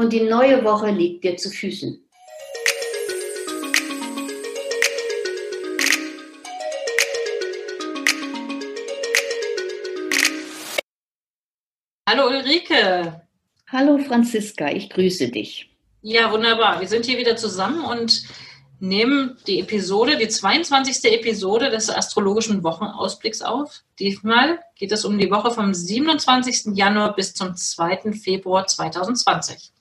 Und die neue Woche liegt dir zu Füßen. Hallo Ulrike. Hallo Franziska, ich grüße dich. Ja, wunderbar. Wir sind hier wieder zusammen und nehmen die Episode, die 22. Episode des astrologischen Wochenausblicks auf. Diesmal geht es um die Woche vom 27. Januar bis zum 2. Februar 2020.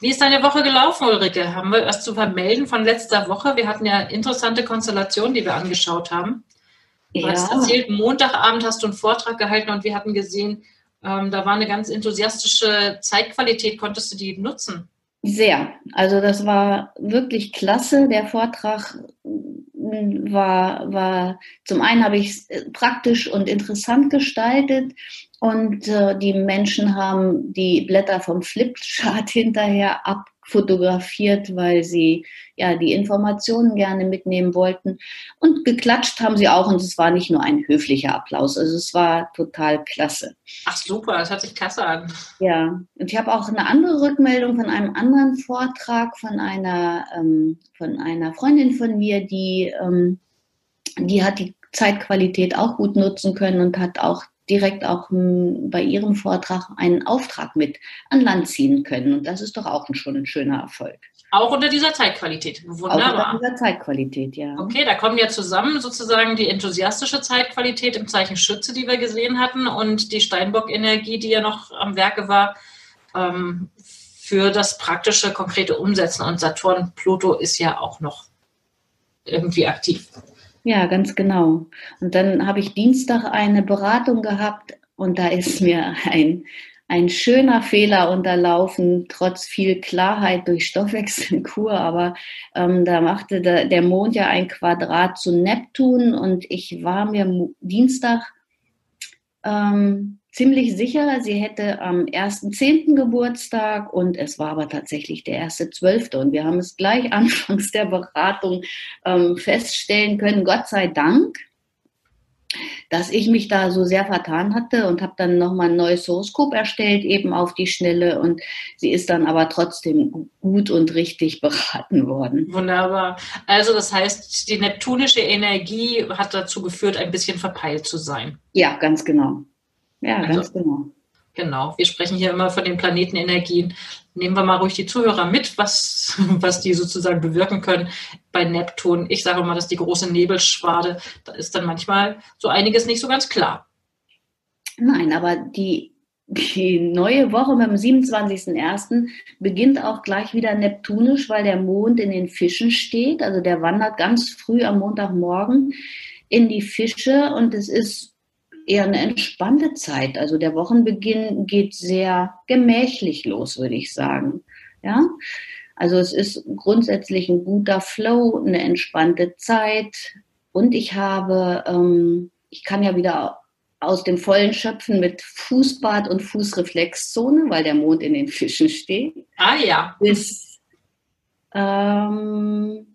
Wie ist deine Woche gelaufen, Ulrike? Haben wir was zu vermelden von letzter Woche? Wir hatten ja interessante Konstellationen, die wir angeschaut haben. Du ja. hast erzählt, Montagabend hast du einen Vortrag gehalten und wir hatten gesehen, ähm, da war eine ganz enthusiastische Zeitqualität. Konntest du die nutzen? Sehr. Also das war wirklich klasse. Der Vortrag mm, war, war zum einen habe ich es äh, praktisch und interessant gestaltet und äh, die Menschen haben die Blätter vom Flipchart hinterher ab fotografiert, weil sie ja die Informationen gerne mitnehmen wollten. Und geklatscht haben sie auch und es war nicht nur ein höflicher Applaus, also es war total klasse. Ach super, das hört sich klasse an. Ja, und ich habe auch eine andere Rückmeldung von einem anderen Vortrag von einer, ähm, von einer Freundin von mir, die, ähm, die hat die Zeitqualität auch gut nutzen können und hat auch direkt auch hm, bei Ihrem Vortrag einen Auftrag mit an Land ziehen können. Und das ist doch auch schon ein schöner Erfolg. Auch unter dieser Zeitqualität. Wunderbar. Auch unter dieser Zeitqualität, ja. Okay, da kommen ja zusammen sozusagen die enthusiastische Zeitqualität im Zeichen Schütze, die wir gesehen hatten, und die Steinbock-Energie, die ja noch am Werke war, ähm, für das praktische, konkrete Umsetzen. Und Saturn, Pluto ist ja auch noch irgendwie aktiv. Ja, ganz genau. Und dann habe ich Dienstag eine Beratung gehabt und da ist mir ein, ein schöner Fehler unterlaufen, trotz viel Klarheit durch Stoffwechselkur. Aber ähm, da machte der, der Mond ja ein Quadrat zu Neptun und ich war mir Dienstag ähm, ziemlich sicher, sie hätte am 1.10. Geburtstag und es war aber tatsächlich der 1.12. Und wir haben es gleich anfangs der Beratung ähm, feststellen können, Gott sei Dank, dass ich mich da so sehr vertan hatte und habe dann nochmal ein neues Horoskop erstellt, eben auf die Schnelle. Und sie ist dann aber trotzdem gut und richtig beraten worden. Wunderbar. Also das heißt, die neptunische Energie hat dazu geführt, ein bisschen verpeilt zu sein. Ja, ganz genau. Ja, also, ganz genau. Genau, wir sprechen hier immer von den Planetenenergien. Nehmen wir mal ruhig die Zuhörer mit, was, was die sozusagen bewirken können bei Neptun. Ich sage mal, dass die große Nebelschwade, da ist dann manchmal so einiges nicht so ganz klar. Nein, aber die, die neue Woche mit dem 27.01. beginnt auch gleich wieder neptunisch, weil der Mond in den Fischen steht. Also der wandert ganz früh am Montagmorgen in die Fische und es ist eher eine entspannte Zeit. Also der Wochenbeginn geht sehr gemächlich los, würde ich sagen. Ja, also es ist grundsätzlich ein guter Flow, eine entspannte Zeit. Und ich habe, ähm, ich kann ja wieder aus dem Vollen schöpfen mit Fußbad und Fußreflexzone, weil der Mond in den Fischen steht. Ah ja. Bis ähm,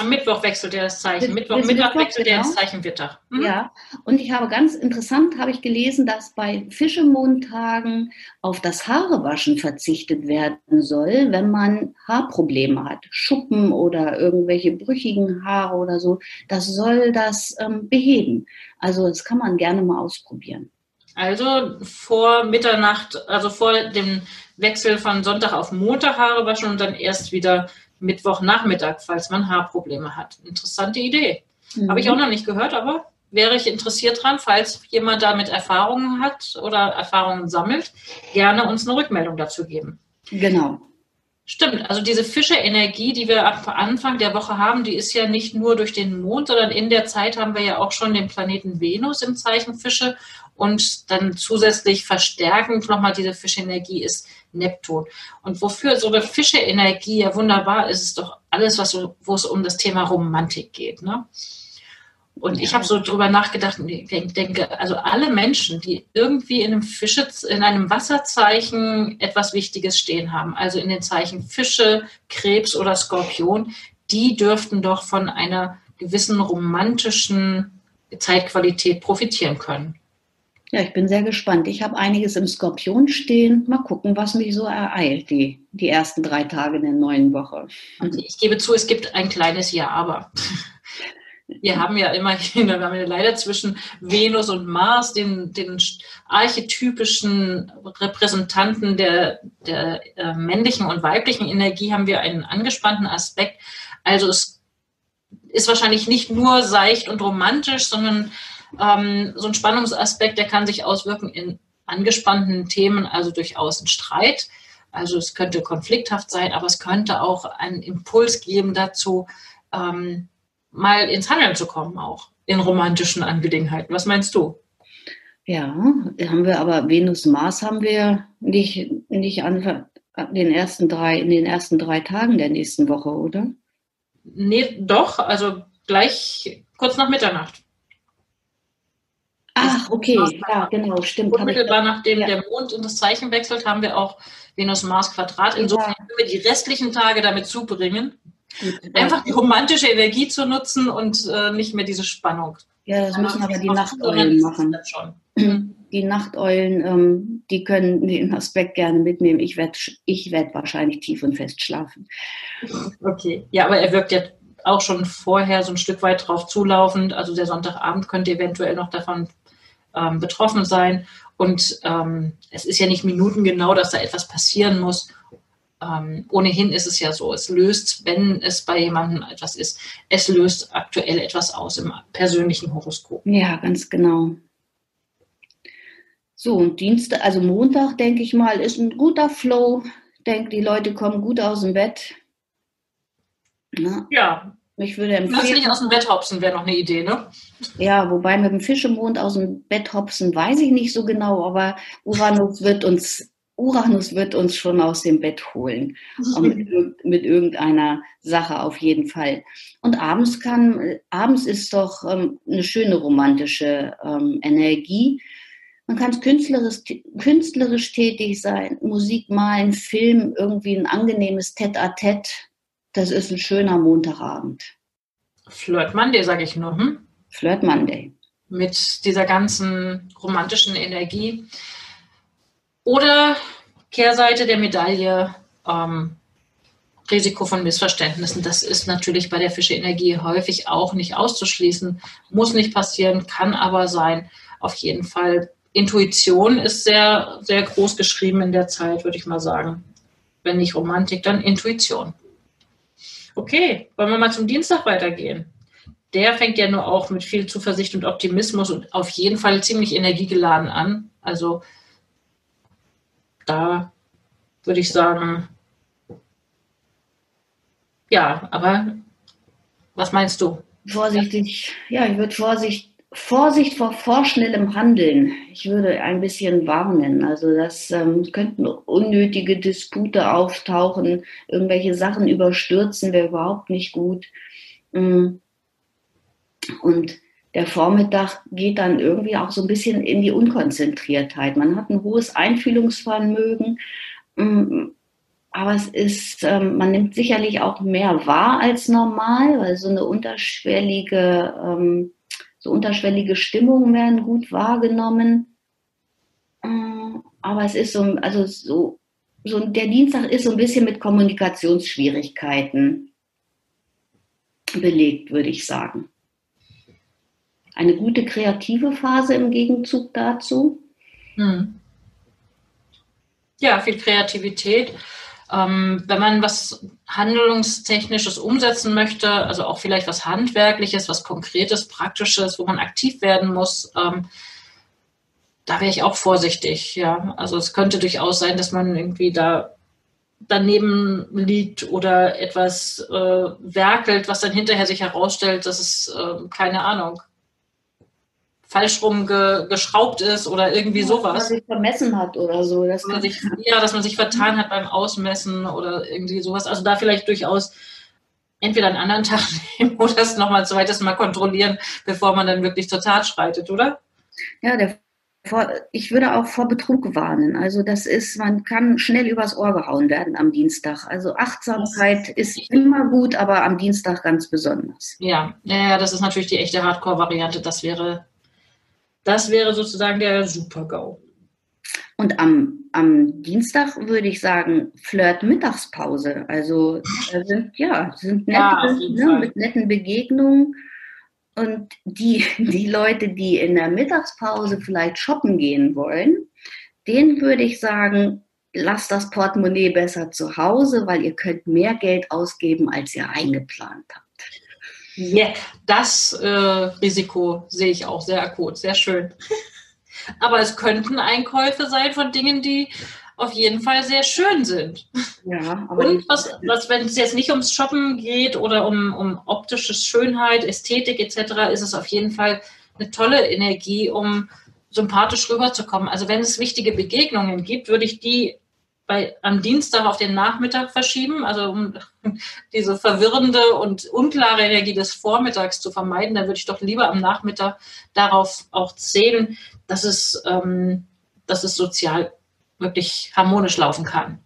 am Mittwoch wechselt er das Zeichen. Mittwoch, Mittwoch, wechselt genau. er das Zeichen Witter. Mhm. Ja, und ich habe ganz interessant, habe ich gelesen, dass bei Fischemontagen auf das Haarewaschen verzichtet werden soll, wenn man Haarprobleme hat. Schuppen oder irgendwelche brüchigen Haare oder so. Das soll das ähm, beheben. Also das kann man gerne mal ausprobieren. Also vor Mitternacht, also vor dem Wechsel von Sonntag auf Montag Haare waschen und dann erst wieder Mittwochnachmittag, falls man Haarprobleme hat. Interessante Idee. Mhm. Habe ich auch noch nicht gehört, aber wäre ich interessiert dran, falls jemand damit Erfahrungen hat oder Erfahrungen sammelt, gerne uns eine Rückmeldung dazu geben. Genau. Stimmt, also diese Fische-Energie, die wir am Anfang der Woche haben, die ist ja nicht nur durch den Mond, sondern in der Zeit haben wir ja auch schon den Planeten Venus im Zeichen Fische Und dann zusätzlich verstärkend nochmal diese Fischenergie ist Neptun. Und wofür so eine Fische-Energie ja wunderbar ist, ist doch alles, was wo es um das Thema Romantik geht. Ne? Und ich habe so drüber nachgedacht und denke, also alle Menschen, die irgendwie in einem Fische, in einem Wasserzeichen etwas Wichtiges stehen haben, also in den Zeichen Fische, Krebs oder Skorpion, die dürften doch von einer gewissen romantischen Zeitqualität profitieren können. Ja, ich bin sehr gespannt. Ich habe einiges im Skorpion stehen. Mal gucken, was mich so ereilt, die, die ersten drei Tage in der neuen Woche. Ich gebe zu, es gibt ein kleines Ja, aber. Wir haben ja immerhin, wir haben ja leider zwischen Venus und Mars den, den archetypischen Repräsentanten der, der äh, männlichen und weiblichen Energie haben wir einen angespannten Aspekt. Also es ist wahrscheinlich nicht nur seicht und romantisch, sondern ähm, so ein Spannungsaspekt, der kann sich auswirken in angespannten Themen, also durchaus ein Streit. Also es könnte konflikthaft sein, aber es könnte auch einen Impuls geben dazu, ähm, mal ins Handeln zu kommen, auch in romantischen Angelegenheiten. Was meinst du? Ja, haben wir aber Venus-Mars haben wir nicht, nicht an den ersten drei, in den ersten drei Tagen der nächsten Woche, oder? Nee, doch, also gleich kurz nach Mitternacht. Ach, okay, ja, genau, stimmt. Unmittelbar nachdem ja. der Mond in das Zeichen wechselt, haben wir auch Venus-Mars-Quadrat. Insofern können wir die restlichen Tage damit zubringen, einfach die romantische Energie zu nutzen und äh, nicht mehr diese Spannung. Ja, das müssen aber die Nachteulen machen. Die Nachteulen, ähm, die können den Aspekt gerne mitnehmen. Ich werde ich werd wahrscheinlich tief und fest schlafen. Okay, ja, aber er wirkt ja auch schon vorher so ein Stück weit drauf zulaufend. Also der Sonntagabend könnte eventuell noch davon ähm, betroffen sein. Und ähm, es ist ja nicht minutengenau, dass da etwas passieren muss. Ähm, ohnehin ist es ja so, es löst, wenn es bei jemandem etwas ist, es löst aktuell etwas aus im persönlichen Horoskop. Ja, ganz genau. So, und Dienstag, also Montag, denke ich mal, ist ein guter Flow. Ich denke, die Leute kommen gut aus dem Bett. Na? Ja, ich würde empfehlen. Plötzlich aus dem Bett hopsen wäre noch eine Idee, ne? Ja, wobei mit dem Fischemond aus dem Bett hopsen weiß ich nicht so genau, aber Uranus wird uns, Uranus wird uns schon aus dem Bett holen. mit, mit, irgendeiner Sache auf jeden Fall. Und abends kann, abends ist doch ähm, eine schöne romantische ähm, Energie. Man kann künstlerisch, künstlerisch tätig sein, Musik malen, Film, irgendwie ein angenehmes Tête-à-Tête. -Tête das ist ein schöner Montagabend. Flirt Monday, sage ich nur. Hm? Flirt Monday. Mit dieser ganzen romantischen Energie. Oder Kehrseite der Medaille, ähm, Risiko von Missverständnissen. Das ist natürlich bei der Fische-Energie häufig auch nicht auszuschließen. Muss nicht passieren, kann aber sein. Auf jeden Fall. Intuition ist sehr, sehr groß geschrieben in der Zeit, würde ich mal sagen. Wenn nicht Romantik, dann Intuition. Okay, wollen wir mal zum Dienstag weitergehen? Der fängt ja nur auch mit viel Zuversicht und Optimismus und auf jeden Fall ziemlich energiegeladen an. Also da würde ich sagen, ja, aber was meinst du? Vorsichtig, ja, ich würde Vorsicht Vorsicht vor vorschnellem Handeln. Ich würde ein bisschen warnen. Also das ähm, könnten unnötige Dispute auftauchen, irgendwelche Sachen überstürzen wäre überhaupt nicht gut. Mm. Und der Vormittag geht dann irgendwie auch so ein bisschen in die Unkonzentriertheit. Man hat ein hohes Einfühlungsvermögen, mm, aber es ist, ähm, man nimmt sicherlich auch mehr wahr als normal, weil so eine unterschwellige ähm, so unterschwellige Stimmungen werden gut wahrgenommen. Mm, aber es ist so, also so, so, der Dienstag ist so ein bisschen mit Kommunikationsschwierigkeiten belegt, würde ich sagen. Eine gute kreative Phase im Gegenzug dazu. Hm. Ja, viel Kreativität. Ähm, wenn man was Handlungstechnisches umsetzen möchte, also auch vielleicht was Handwerkliches, was Konkretes, Praktisches, wo man aktiv werden muss, ähm, da wäre ich auch vorsichtig. Ja, also es könnte durchaus sein, dass man irgendwie da daneben liegt oder etwas äh, werkelt, was dann hinterher sich herausstellt, dass es äh, keine Ahnung falsch rum ge, geschraubt ist oder irgendwie ja, sowas. Dass man sich vermessen hat oder so. Das dass sich, ja, dass man sich vertan hat beim Ausmessen oder irgendwie sowas. Also da vielleicht durchaus entweder einen anderen Tag nehmen oder es nochmal ein zweites Mal kontrollieren, bevor man dann wirklich zur Tat schreitet, oder? Ja, der ich würde auch vor Betrug warnen. Also das ist, man kann schnell übers Ohr gehauen werden am Dienstag. Also Achtsamkeit ist immer gut, aber am Dienstag ganz besonders. Ja, ja, das ist natürlich die echte Hardcore-Variante. Das wäre, das wäre sozusagen der Super-GO. Und am, am Dienstag würde ich sagen, Flirt-Mittagspause. Also sind, ja, sind nette, ja, ne, mit netten Begegnungen und die, die Leute, die in der Mittagspause vielleicht shoppen gehen wollen, denen würde ich sagen, lasst das Portemonnaie besser zu Hause, weil ihr könnt mehr Geld ausgeben, als ihr eingeplant habt. Ja, yeah, das äh, Risiko sehe ich auch sehr akut, sehr schön. Aber es könnten Einkäufe sein von Dingen, die auf jeden Fall sehr schön sind. Ja, und was, was wenn es jetzt nicht ums Shoppen geht oder um, um optische Schönheit, Ästhetik etc., ist es auf jeden Fall eine tolle Energie, um sympathisch rüberzukommen. Also wenn es wichtige Begegnungen gibt, würde ich die bei, am Dienstag auf den Nachmittag verschieben, also um diese verwirrende und unklare Energie des Vormittags zu vermeiden, dann würde ich doch lieber am Nachmittag darauf auch zählen, dass es, ähm, dass es sozial wirklich harmonisch laufen kann.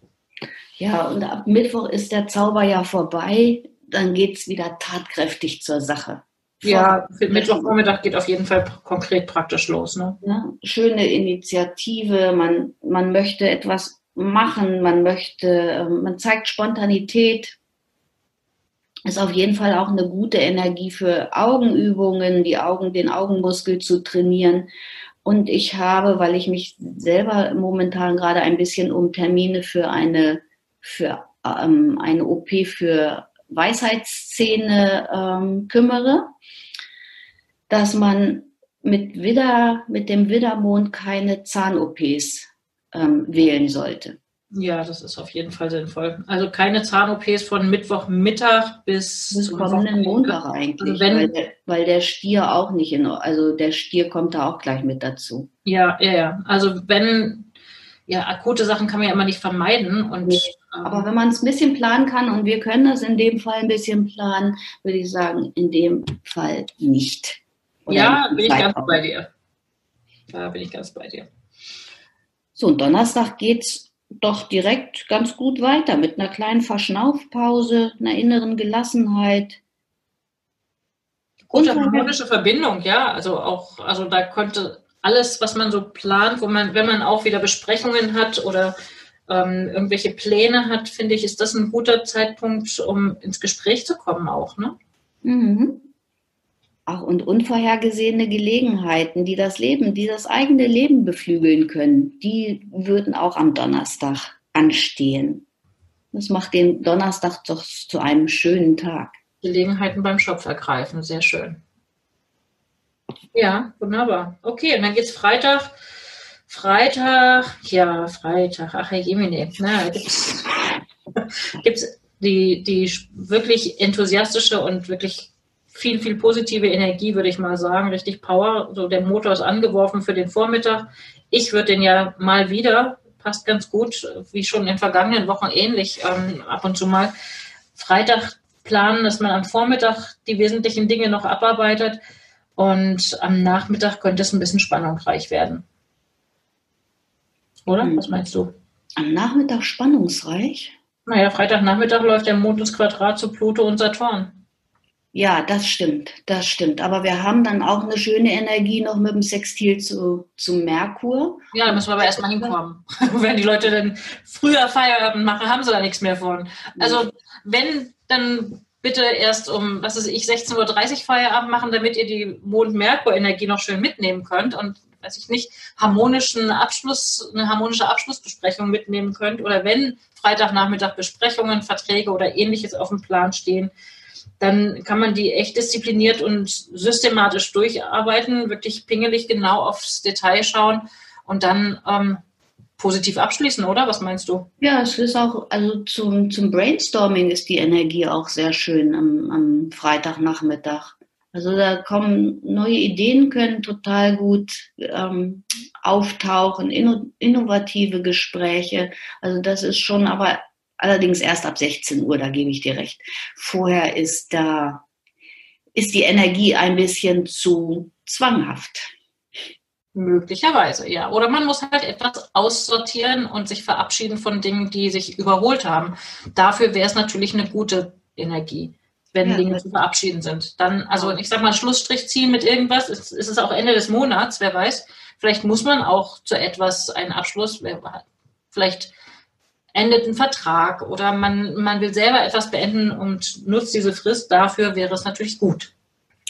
Ja, und ab Mittwoch ist der Zauber ja vorbei. Dann geht es wieder tatkräftig zur Sache. Ja, Mittwochvormittag geht auf jeden Fall konkret praktisch los. Ne? Ja, schöne Initiative, man, man möchte etwas machen, man möchte, ähm, man zeigt Spontanität. Ist auf jeden Fall auch eine gute Energie für Augenübungen, die Augen, den Augenmuskel zu trainieren. Und ich habe, weil ich mich selber momentan gerade ein bisschen um Termine für eine, für, ähm, eine OP für Weisheitszähne ähm, kümmere, dass man mit, Widder, mit dem Widdermond keine Zahn-OPs ähm, wählen sollte. Ja, das ist auf jeden Fall sinnvoll. Also keine Zahn-OPs von Mittwochmittag bis, bis kommenden Montag eigentlich, also wenn, weil, der, weil, der, Stier auch nicht in, also der Stier kommt da auch gleich mit dazu. Ja, ja, ja. Also wenn, ja, akute Sachen kann man ja immer nicht vermeiden. Und, nee. ähm, Aber wenn man es ein bisschen planen kann und wir können das in dem Fall ein bisschen planen, würde ich sagen, in dem Fall nicht. Oder ja, bin ich ganz bei dir. Da bin ich ganz bei dir. So, und Donnerstag geht's doch direkt ganz gut weiter mit einer kleinen Verschnaufpause, einer inneren Gelassenheit. Gute harmonische Verbindung, ja. Also auch, also da könnte alles, was man so plant, wo man, wenn man auch wieder Besprechungen hat oder ähm, irgendwelche Pläne hat, finde ich, ist das ein guter Zeitpunkt, um ins Gespräch zu kommen auch, ne? Mhm. Ach, und unvorhergesehene Gelegenheiten, die das Leben, die das eigene Leben beflügeln können, die würden auch am Donnerstag anstehen. Das macht den Donnerstag doch zu einem schönen Tag. Gelegenheiten beim Schopf ergreifen, sehr schön. Ja, wunderbar. Okay, und dann geht es Freitag. Freitag, ja, Freitag, ach Herr Jemine, na, gibt's, gibt's die, die wirklich enthusiastische und wirklich viel, viel positive Energie, würde ich mal sagen, richtig Power. So der Motor ist angeworfen für den Vormittag. Ich würde den ja mal wieder, passt ganz gut, wie schon in vergangenen Wochen ähnlich, ähm, ab und zu mal Freitag planen, dass man am Vormittag die wesentlichen Dinge noch abarbeitet und am Nachmittag könnte es ein bisschen spannungsreich werden. Oder? Mhm. Was meinst du? Am Nachmittag spannungsreich? Naja, Freitagnachmittag läuft der Mond ins Quadrat zu Pluto und Saturn. Ja, das stimmt, das stimmt. Aber wir haben dann auch eine schöne Energie noch mit dem Sextil zu, zu Merkur. Ja, da müssen wir aber erstmal hinkommen. wenn die Leute dann früher Feierabend machen, haben sie da nichts mehr von. Also wenn, dann bitte erst um, was ist ich, 16.30 Uhr Feierabend machen, damit ihr die Mond-Merkur-Energie noch schön mitnehmen könnt und weiß ich nicht, harmonischen Abschluss, eine harmonische Abschlussbesprechung mitnehmen könnt. Oder wenn Freitagnachmittag Besprechungen, Verträge oder ähnliches auf dem Plan stehen, dann kann man die echt diszipliniert und systematisch durcharbeiten, wirklich pingelig genau aufs Detail schauen und dann ähm, positiv abschließen, oder? Was meinst du? Ja, es ist auch, also zum, zum Brainstorming ist die Energie auch sehr schön am, am Freitagnachmittag. Also da kommen neue Ideen, können total gut ähm, auftauchen, inno, innovative Gespräche. Also das ist schon, aber allerdings erst ab 16 Uhr, da gebe ich dir recht. Vorher ist da ist die Energie ein bisschen zu zwanghaft. Möglicherweise, ja. Oder man muss halt etwas aussortieren und sich verabschieden von Dingen, die sich überholt haben. Dafür wäre es natürlich eine gute Energie, wenn ja, Dinge zu verabschieden sind. Dann, also ich sag mal, Schlussstrich ziehen mit irgendwas, ist, ist es auch Ende des Monats, wer weiß. Vielleicht muss man auch zu etwas einen Abschluss, vielleicht endet ein Vertrag oder man, man will selber etwas beenden und nutzt diese Frist. Dafür wäre es natürlich gut.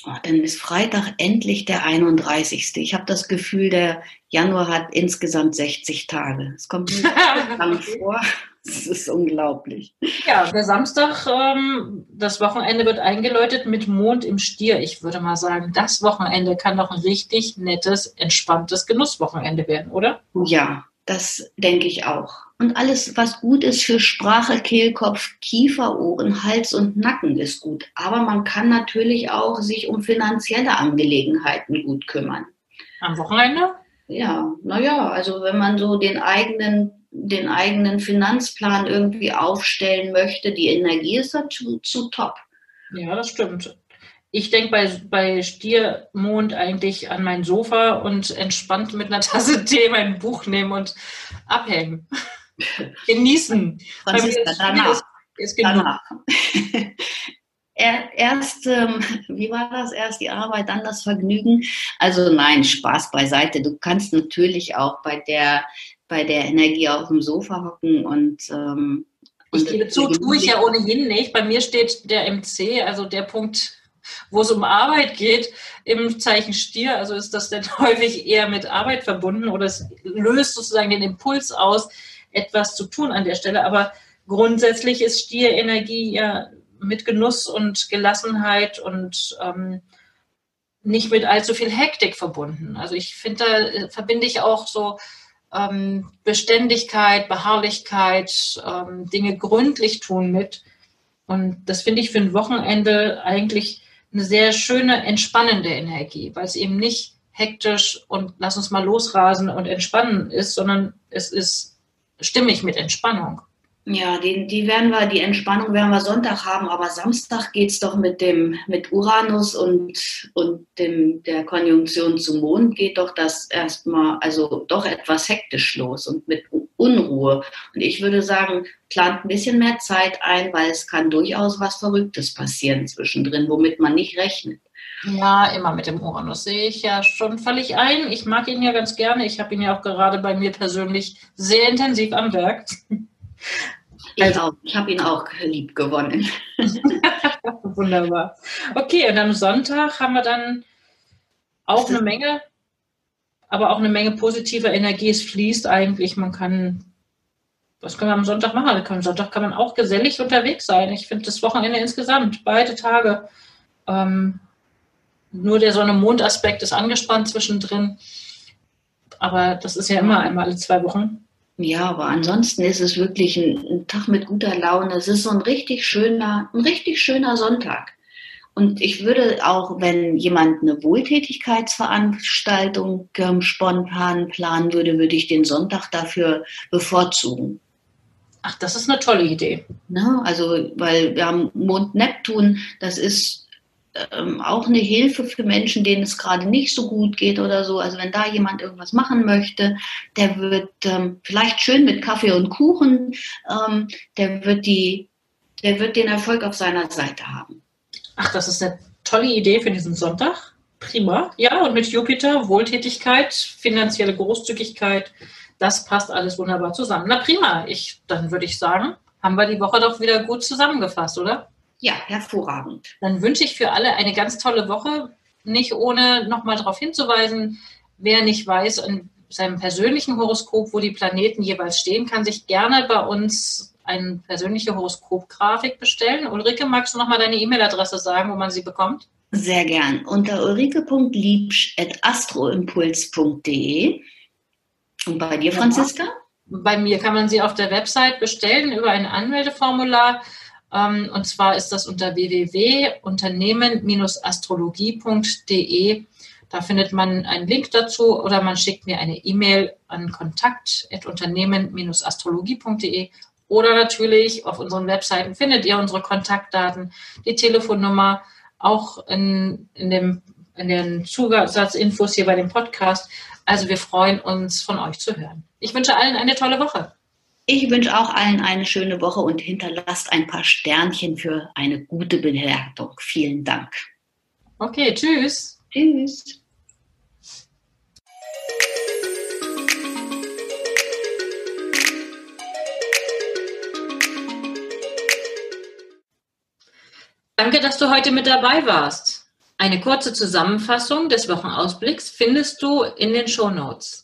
Oh, dann ist Freitag endlich der 31. Ich habe das Gefühl, der Januar hat insgesamt 60 Tage. Es kommt mir lang vor. Das ist unglaublich. Ja, der Samstag, ähm, das Wochenende wird eingeläutet mit Mond im Stier. Ich würde mal sagen, das Wochenende kann doch ein richtig nettes, entspanntes Genusswochenende werden, oder? Ja, das denke ich auch. Und alles, was gut ist für Sprache, Kehlkopf, Kiefer, Ohren, Hals und Nacken, ist gut. Aber man kann natürlich auch sich um finanzielle Angelegenheiten gut kümmern. Am Wochenende? Ja, naja, also wenn man so den eigenen, den eigenen Finanzplan irgendwie aufstellen möchte, die Energie ist dazu zu top. Ja, das stimmt ich denke bei, bei Stiermond eigentlich an mein Sofa und entspannt mit einer Tasse Tee mein Buch nehmen und abhängen. Genießen. Franziska, danach. Ist, ist danach. Erst, ähm, wie war das? Erst die Arbeit, dann das Vergnügen. Also nein, Spaß beiseite. Du kannst natürlich auch bei der, bei der Energie auf dem Sofa hocken und ähm, ich gebe zu, tue ich ja ohnehin nicht. Bei mir steht der MC, also der Punkt wo es um Arbeit geht, im Zeichen Stier, also ist das dann häufig eher mit Arbeit verbunden oder es löst sozusagen den Impuls aus, etwas zu tun an der Stelle. Aber grundsätzlich ist Stierenergie ja mit Genuss und Gelassenheit und ähm, nicht mit allzu viel Hektik verbunden. Also ich finde, da äh, verbinde ich auch so ähm, Beständigkeit, Beharrlichkeit, ähm, Dinge gründlich tun mit. Und das finde ich für ein Wochenende eigentlich eine sehr schöne, entspannende Energie, weil es eben nicht hektisch und lass uns mal losrasen und entspannen ist, sondern es ist stimmig mit Entspannung. Ja, die, die werden wir, die Entspannung werden wir Sonntag haben, aber Samstag geht es doch mit dem, mit Uranus und, und dem, der Konjunktion zum Mond geht doch das erstmal, also doch etwas hektisch los und mit Unruhe. Und ich würde sagen, plant ein bisschen mehr Zeit ein, weil es kann durchaus was Verrücktes passieren zwischendrin, womit man nicht rechnet. Ja, immer mit dem Uranus sehe ich ja schon völlig ein. Ich mag ihn ja ganz gerne. Ich habe ihn ja auch gerade bei mir persönlich sehr intensiv am Werk. Ich, also, ich habe ihn auch lieb gewonnen. Wunderbar. Okay, und am Sonntag haben wir dann auch eine Menge aber auch eine Menge positiver Energie. Es fließt eigentlich. Man kann, was können wir am Sonntag machen? Am Sonntag kann man auch gesellig unterwegs sein. Ich finde das Wochenende insgesamt, beide Tage. Ähm, nur der Sonne-Mond-Aspekt ist angespannt zwischendrin. Aber das ist ja immer einmal alle zwei Wochen. Ja, aber ansonsten ist es wirklich ein, ein, Tag mit guter Laune. Es ist so ein richtig schöner, ein richtig schöner Sonntag. Und ich würde auch, wenn jemand eine Wohltätigkeitsveranstaltung ähm, spontan planen würde, würde ich den Sonntag dafür bevorzugen. Ach, das ist eine tolle Idee. Na, also, weil wir haben Mond Neptun, das ist ähm, auch eine Hilfe für Menschen, denen es gerade nicht so gut geht oder so. Also wenn da jemand irgendwas machen möchte, der wird ähm, vielleicht schön mit Kaffee und Kuchen, ähm, der wird die, der wird den Erfolg auf seiner Seite haben. Ach, das ist eine tolle Idee für diesen Sonntag. Prima. Ja, und mit Jupiter, Wohltätigkeit, finanzielle Großzügigkeit, das passt alles wunderbar zusammen. Na prima. Ich, dann würde ich sagen, haben wir die Woche doch wieder gut zusammengefasst, oder? Ja, hervorragend. Dann wünsche ich für alle eine ganz tolle Woche. Nicht ohne nochmal darauf hinzuweisen, wer nicht weiß, in seinem persönlichen Horoskop, wo die Planeten jeweils stehen, kann sich gerne bei uns eine persönliche Horoskopgrafik bestellen. Ulrike, magst du noch mal deine E-Mail-Adresse sagen, wo man sie bekommt? Sehr gern. Unter ulrike.liebsch.astroimpuls.de. Und bei dir, Franziska? Bei mir kann man sie auf der Website bestellen über ein Anmeldeformular. Ähm, und zwar ist das unter www.unternehmen-astrologie.de. Da findet man einen Link dazu oder man schickt mir eine E-Mail an kontakt.unternehmen-astrologie.de oder natürlich auf unseren Webseiten findet ihr unsere Kontaktdaten, die Telefonnummer, auch in, in, dem, in den Zusatzinfos hier bei dem Podcast. Also wir freuen uns, von euch zu hören. Ich wünsche allen eine tolle Woche. Ich wünsche auch allen eine schöne Woche und hinterlasst ein paar Sternchen für eine gute Bewertung. Vielen Dank. Okay, tschüss. Tschüss. Danke, dass du heute mit dabei warst. Eine kurze Zusammenfassung des Wochenausblicks findest du in den Show Notes.